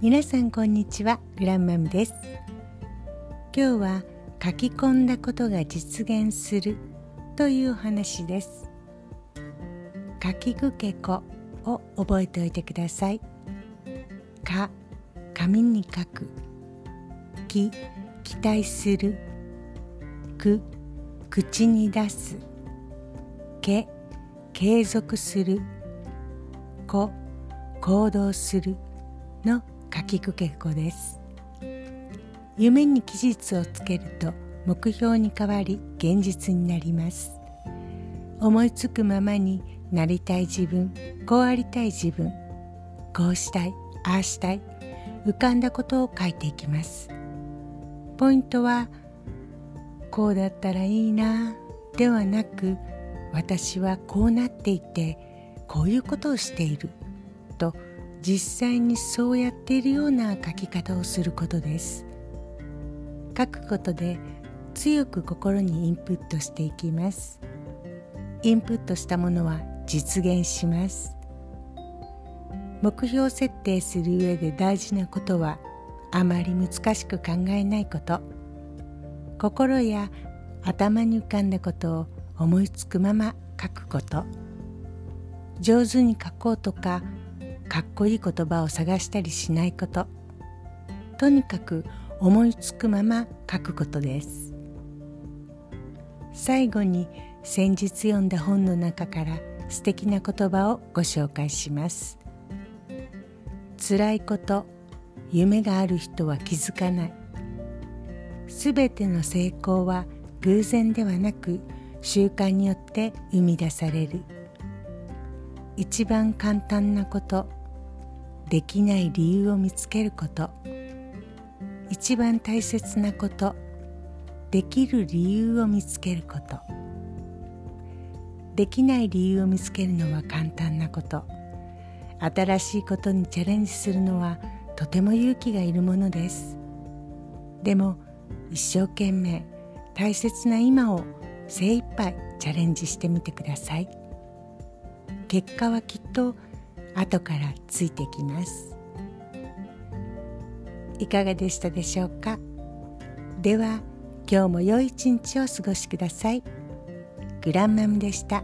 皆さんこんにちはグランマムです。今日は書き込んだことが実現するという話です。書きぐけこを覚えておいてください。か紙に書く。き期待する。く口に出す。け継続する。こ行動する。の書きくけこです。夢に期日をつけると目標に変わり現実になります。思いつくままになりたい自分こうありたい自分こうしたいああしたい浮かんだことを書いていきます。ポイントはこうだったらいいなではなく私はこうなっていてこういうことをしていると実際にそうやっているような書き方をすることです。書くことで強く心にインプットしていきます。インプットしたものは実現します。目標設定する上で大事なことはあまり難しく考えないこと。心や頭に浮かんだことを思いつくまま書くこと。上手に書こうとかかっこいい言葉を探したりしないこと。とにかく思いつくまま書くことです。最後に先日読んだ本の中から素敵な言葉をご紹介します。辛いこと夢がある人は気づかない。すべての成功は偶然ではなく習慣によって生み出される。一番簡単なことできない理由を見つけること。一番大切なこと。できる理由を見つけること。できない理由を見つけるのは簡単なこと。新しいことにチャレンジするのはとても勇気がいるものです。でも一生懸命大切な今を精一杯チャレンジしてみてください。結果はきっと後からついてきます。いかがでしたでしょうか？では今日も良い一日をお過ごしください。グランマムでした。